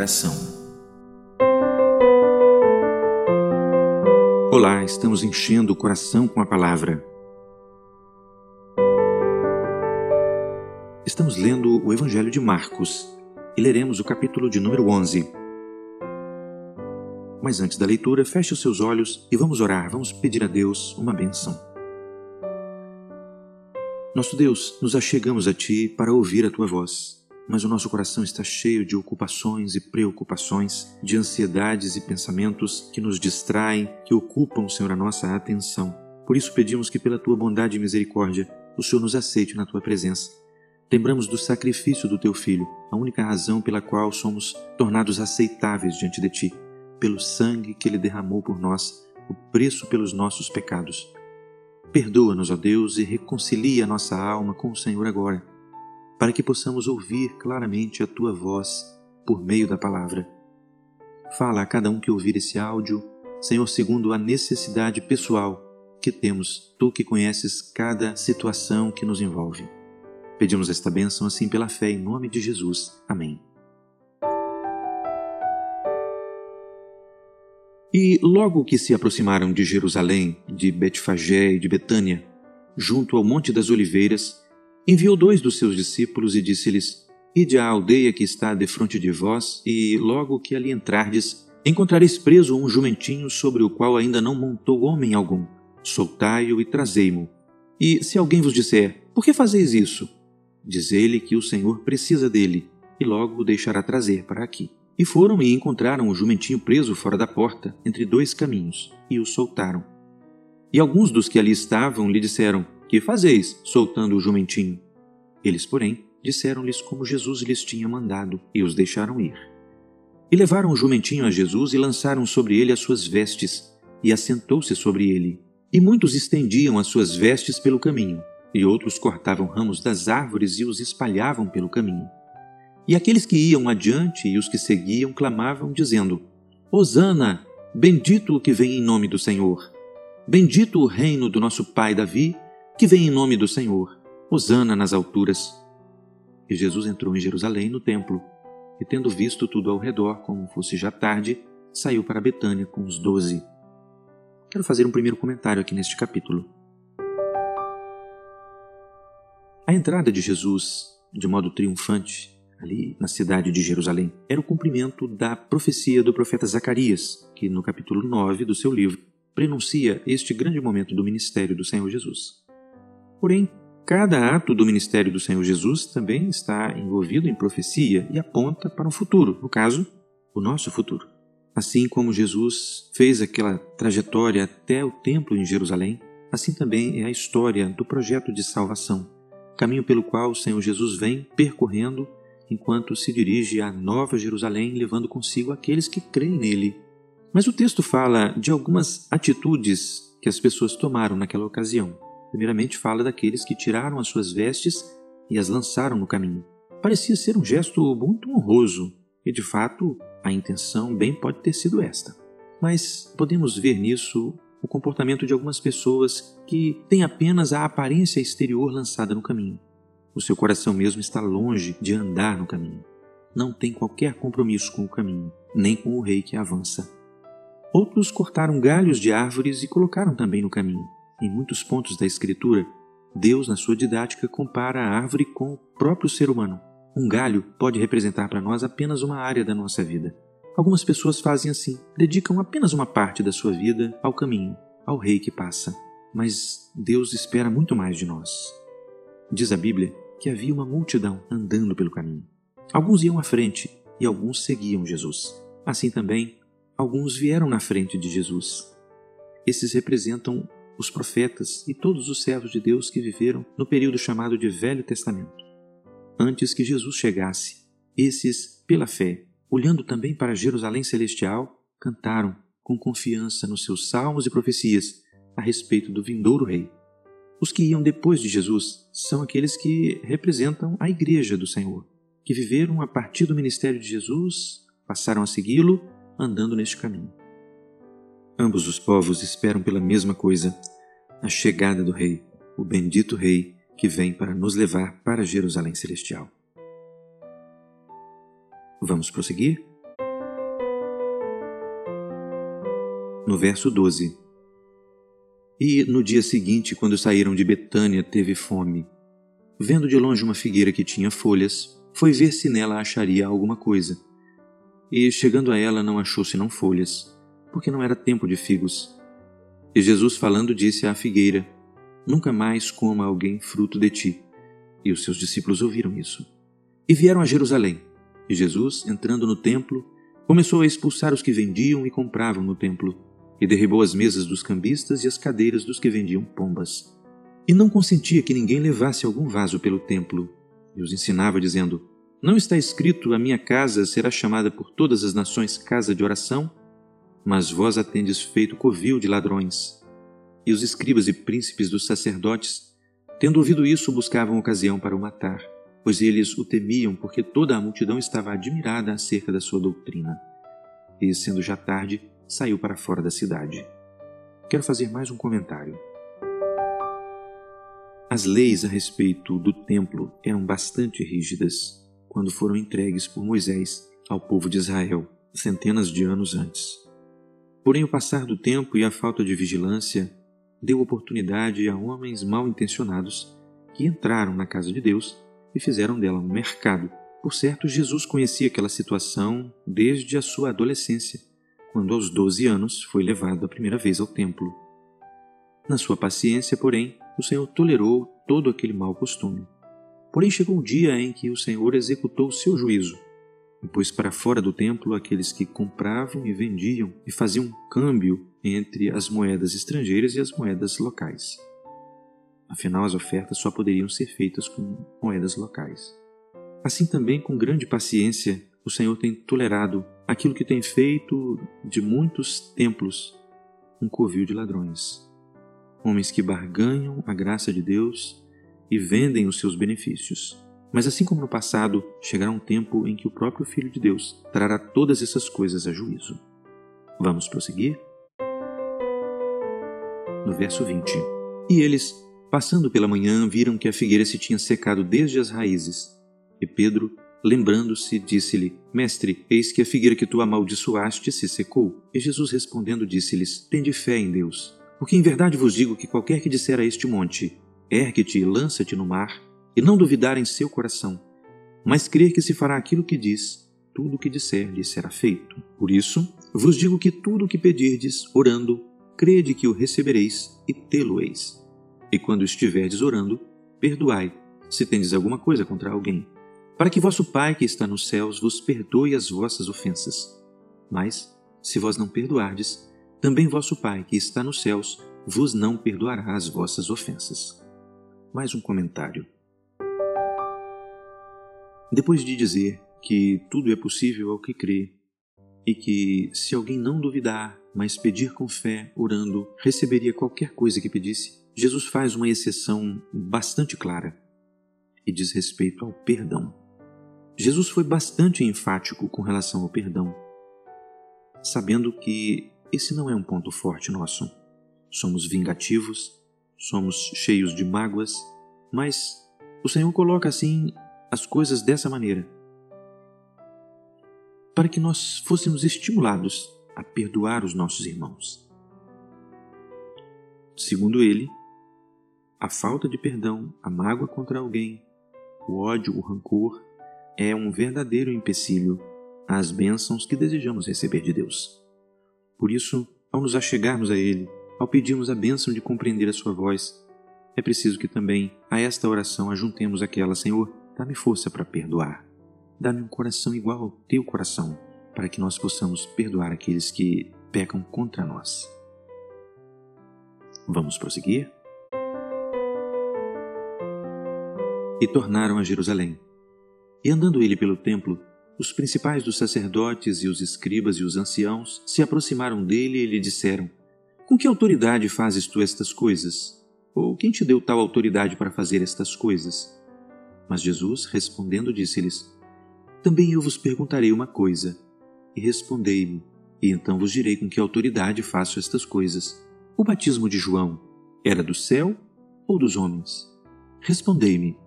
Oração. Olá, estamos enchendo o coração com a palavra. Estamos lendo o Evangelho de Marcos e leremos o capítulo de número 11. Mas antes da leitura, feche os seus olhos e vamos orar, vamos pedir a Deus uma benção. Nosso Deus, nos achegamos a Ti para ouvir a Tua voz, mas o nosso coração está cheio de ocupações e preocupações, de ansiedades e pensamentos que nos distraem, que ocupam, Senhor, a nossa atenção. Por isso pedimos que, pela Tua bondade e misericórdia, o Senhor nos aceite na Tua presença. Lembramos do sacrifício do Teu Filho, a única razão pela qual somos tornados aceitáveis diante de Ti, pelo sangue que Ele derramou por nós, o preço pelos nossos pecados. Perdoa-nos, ó Deus, e reconcilia a nossa alma com o Senhor agora, para que possamos ouvir claramente a tua voz por meio da palavra. Fala a cada um que ouvir esse áudio, Senhor, segundo a necessidade pessoal que temos, tu que conheces cada situação que nos envolve. Pedimos esta bênção assim pela fé, em nome de Jesus. Amém. E logo que se aproximaram de Jerusalém, de Betfagé e de Betânia, junto ao Monte das Oliveiras, enviou dois dos seus discípulos e disse-lhes: Ide à aldeia que está defronte de vós, e logo que ali entrardes, encontrareis preso um jumentinho sobre o qual ainda não montou homem algum. Soltai-o e trazei-mo. E se alguém vos disser: Por que fazeis isso? Diz-lhe que o Senhor precisa dele, e logo o deixará trazer para aqui. E foram e encontraram o jumentinho preso fora da porta, entre dois caminhos, e o soltaram. E alguns dos que ali estavam lhe disseram: Que fazeis, soltando o jumentinho? Eles, porém, disseram-lhes como Jesus lhes tinha mandado, e os deixaram ir. E levaram o jumentinho a Jesus e lançaram sobre ele as suas vestes, e assentou-se sobre ele. E muitos estendiam as suas vestes pelo caminho, e outros cortavam ramos das árvores e os espalhavam pelo caminho. E aqueles que iam adiante e os que seguiam clamavam, dizendo: Hosana, bendito o que vem em nome do Senhor. Bendito o reino do nosso pai Davi, que vem em nome do Senhor. Hosana nas alturas. E Jesus entrou em Jerusalém no templo, e tendo visto tudo ao redor, como fosse já tarde, saiu para Betânia com os doze. Quero fazer um primeiro comentário aqui neste capítulo. A entrada de Jesus, de modo triunfante, ali na cidade de Jerusalém, era o cumprimento da profecia do profeta Zacarias, que no capítulo 9 do seu livro prenuncia este grande momento do ministério do Senhor Jesus. Porém, cada ato do ministério do Senhor Jesus também está envolvido em profecia e aponta para um futuro, no caso, o nosso futuro. Assim como Jesus fez aquela trajetória até o templo em Jerusalém, assim também é a história do projeto de salvação, caminho pelo qual o Senhor Jesus vem percorrendo enquanto se dirige à Nova Jerusalém, levando consigo aqueles que creem nele. Mas o texto fala de algumas atitudes que as pessoas tomaram naquela ocasião. Primeiramente, fala daqueles que tiraram as suas vestes e as lançaram no caminho. Parecia ser um gesto muito honroso, e de fato a intenção bem pode ter sido esta. Mas podemos ver nisso o comportamento de algumas pessoas que têm apenas a aparência exterior lançada no caminho. O seu coração mesmo está longe de andar no caminho. Não tem qualquer compromisso com o caminho, nem com o rei que avança. Outros cortaram galhos de árvores e colocaram também no caminho. Em muitos pontos da Escritura, Deus, na sua didática, compara a árvore com o próprio ser humano. Um galho pode representar para nós apenas uma área da nossa vida. Algumas pessoas fazem assim, dedicam apenas uma parte da sua vida ao caminho, ao rei que passa. Mas Deus espera muito mais de nós. Diz a Bíblia que havia uma multidão andando pelo caminho. Alguns iam à frente e alguns seguiam Jesus. Assim também, alguns vieram na frente de Jesus. Esses representam os profetas e todos os servos de Deus que viveram no período chamado de Velho Testamento. Antes que Jesus chegasse, esses, pela fé, olhando também para Jerusalém celestial, cantaram com confiança nos seus salmos e profecias a respeito do vindouro rei. Os que iam depois de Jesus são aqueles que representam a Igreja do Senhor, que viveram a partir do ministério de Jesus, passaram a segui-lo, andando neste caminho. Ambos os povos esperam pela mesma coisa, a chegada do Rei, o bendito Rei que vem para nos levar para Jerusalém Celestial. Vamos prosseguir? No verso 12: E no dia seguinte, quando saíram de Betânia, teve fome. Vendo de longe uma figueira que tinha folhas, foi ver se nela acharia alguma coisa. E chegando a ela, não achou senão folhas, porque não era tempo de figos. E Jesus, falando, disse à figueira: Nunca mais coma alguém fruto de ti. E os seus discípulos ouviram isso. E vieram a Jerusalém. E Jesus, entrando no templo, começou a expulsar os que vendiam e compravam no templo, e derribou as mesas dos cambistas e as cadeiras dos que vendiam pombas. E não consentia que ninguém levasse algum vaso pelo templo, e os ensinava, dizendo: Não está escrito: A minha casa será chamada por todas as nações casa de oração? Mas vós a tendes feito covil de ladrões. E os escribas e príncipes dos sacerdotes, tendo ouvido isso, buscavam ocasião para o matar pois eles o temiam porque toda a multidão estava admirada acerca da sua doutrina. E, sendo já tarde, saiu para fora da cidade. Quero fazer mais um comentário. As leis a respeito do templo eram bastante rígidas quando foram entregues por Moisés ao povo de Israel, centenas de anos antes. Porém, o passar do tempo e a falta de vigilância deu oportunidade a homens mal intencionados que entraram na casa de Deus e fizeram dela um mercado. Por certo, Jesus conhecia aquela situação desde a sua adolescência, quando aos 12 anos foi levado a primeira vez ao templo. Na sua paciência, porém, o Senhor tolerou todo aquele mau costume. Porém, chegou um dia em que o Senhor executou seu juízo e pôs para fora do templo aqueles que compravam e vendiam e faziam câmbio entre as moedas estrangeiras e as moedas locais. Afinal, as ofertas só poderiam ser feitas com moedas locais. Assim também, com grande paciência, o Senhor tem tolerado aquilo que tem feito de muitos templos um covil de ladrões. Homens que barganham a graça de Deus e vendem os seus benefícios. Mas assim como no passado, chegará um tempo em que o próprio Filho de Deus trará todas essas coisas a juízo. Vamos prosseguir? No verso 20: E eles, Passando pela manhã, viram que a figueira se tinha secado desde as raízes. E Pedro, lembrando-se, disse-lhe: Mestre, eis que a figueira que tu amaldiçoaste se secou. E Jesus respondendo, disse-lhes: Tende fé em Deus. Porque em verdade vos digo que qualquer que disser a este monte: Ergue-te e lança-te no mar, e não duvidar em seu coração, mas crer que se fará aquilo que diz, tudo o que disser lhe será feito. Por isso, vos digo que tudo o que pedirdes, orando, crede que o recebereis e tê-lo-eis. E quando estiverdes orando, perdoai, se tendes alguma coisa contra alguém, para que vosso Pai que está nos céus vos perdoe as vossas ofensas. Mas, se vós não perdoardes, também vosso Pai que está nos céus vos não perdoará as vossas ofensas. Mais um comentário. Depois de dizer que tudo é possível ao que crê, e que, se alguém não duvidar, mas pedir com fé, orando, receberia qualquer coisa que pedisse, Jesus faz uma exceção bastante clara e diz respeito ao perdão. Jesus foi bastante enfático com relação ao perdão, sabendo que esse não é um ponto forte nosso. Somos vingativos, somos cheios de mágoas, mas o Senhor coloca assim as coisas dessa maneira para que nós fôssemos estimulados a perdoar os nossos irmãos. Segundo ele, a falta de perdão, a mágoa contra alguém, o ódio, o rancor, é um verdadeiro empecilho às bênçãos que desejamos receber de Deus. Por isso, ao nos achegarmos a Ele, ao pedirmos a bênção de compreender a Sua voz, é preciso que também a esta oração ajuntemos aquela: Senhor, dá-me força para perdoar. Dá-me um coração igual ao teu coração, para que nós possamos perdoar aqueles que pecam contra nós. Vamos prosseguir? e tornaram a Jerusalém. E andando ele pelo templo, os principais dos sacerdotes e os escribas e os anciãos se aproximaram dele e lhe disseram: Com que autoridade fazes tu estas coisas? Ou quem te deu tal autoridade para fazer estas coisas? Mas Jesus, respondendo, disse-lhes: Também eu vos perguntarei uma coisa, e respondei-me, e então vos direi com que autoridade faço estas coisas. O batismo de João era do céu ou dos homens? Respondei-me.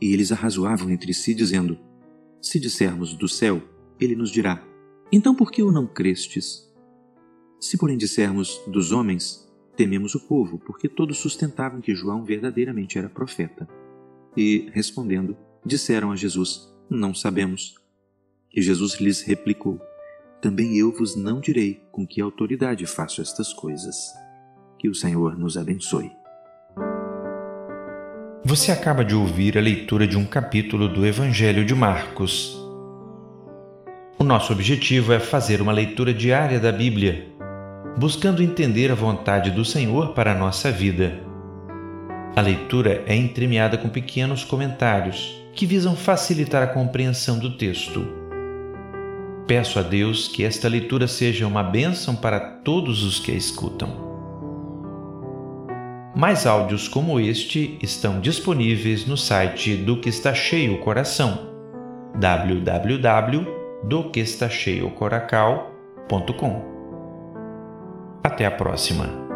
E eles arrazoavam entre si, dizendo: Se dissermos do céu, ele nos dirá: Então por que o não crestes? Se, porém, dissermos dos homens, tememos o povo, porque todos sustentavam que João verdadeiramente era profeta. E, respondendo, disseram a Jesus: Não sabemos. E Jesus lhes replicou: Também eu vos não direi com que autoridade faço estas coisas. Que o Senhor nos abençoe. Você acaba de ouvir a leitura de um capítulo do Evangelho de Marcos. O nosso objetivo é fazer uma leitura diária da Bíblia, buscando entender a vontade do Senhor para a nossa vida. A leitura é entremeada com pequenos comentários que visam facilitar a compreensão do texto. Peço a Deus que esta leitura seja uma bênção para todos os que a escutam. Mais áudios como este estão disponíveis no site do que está cheio o coração www.doquestacheiocoracal.com. Até a próxima.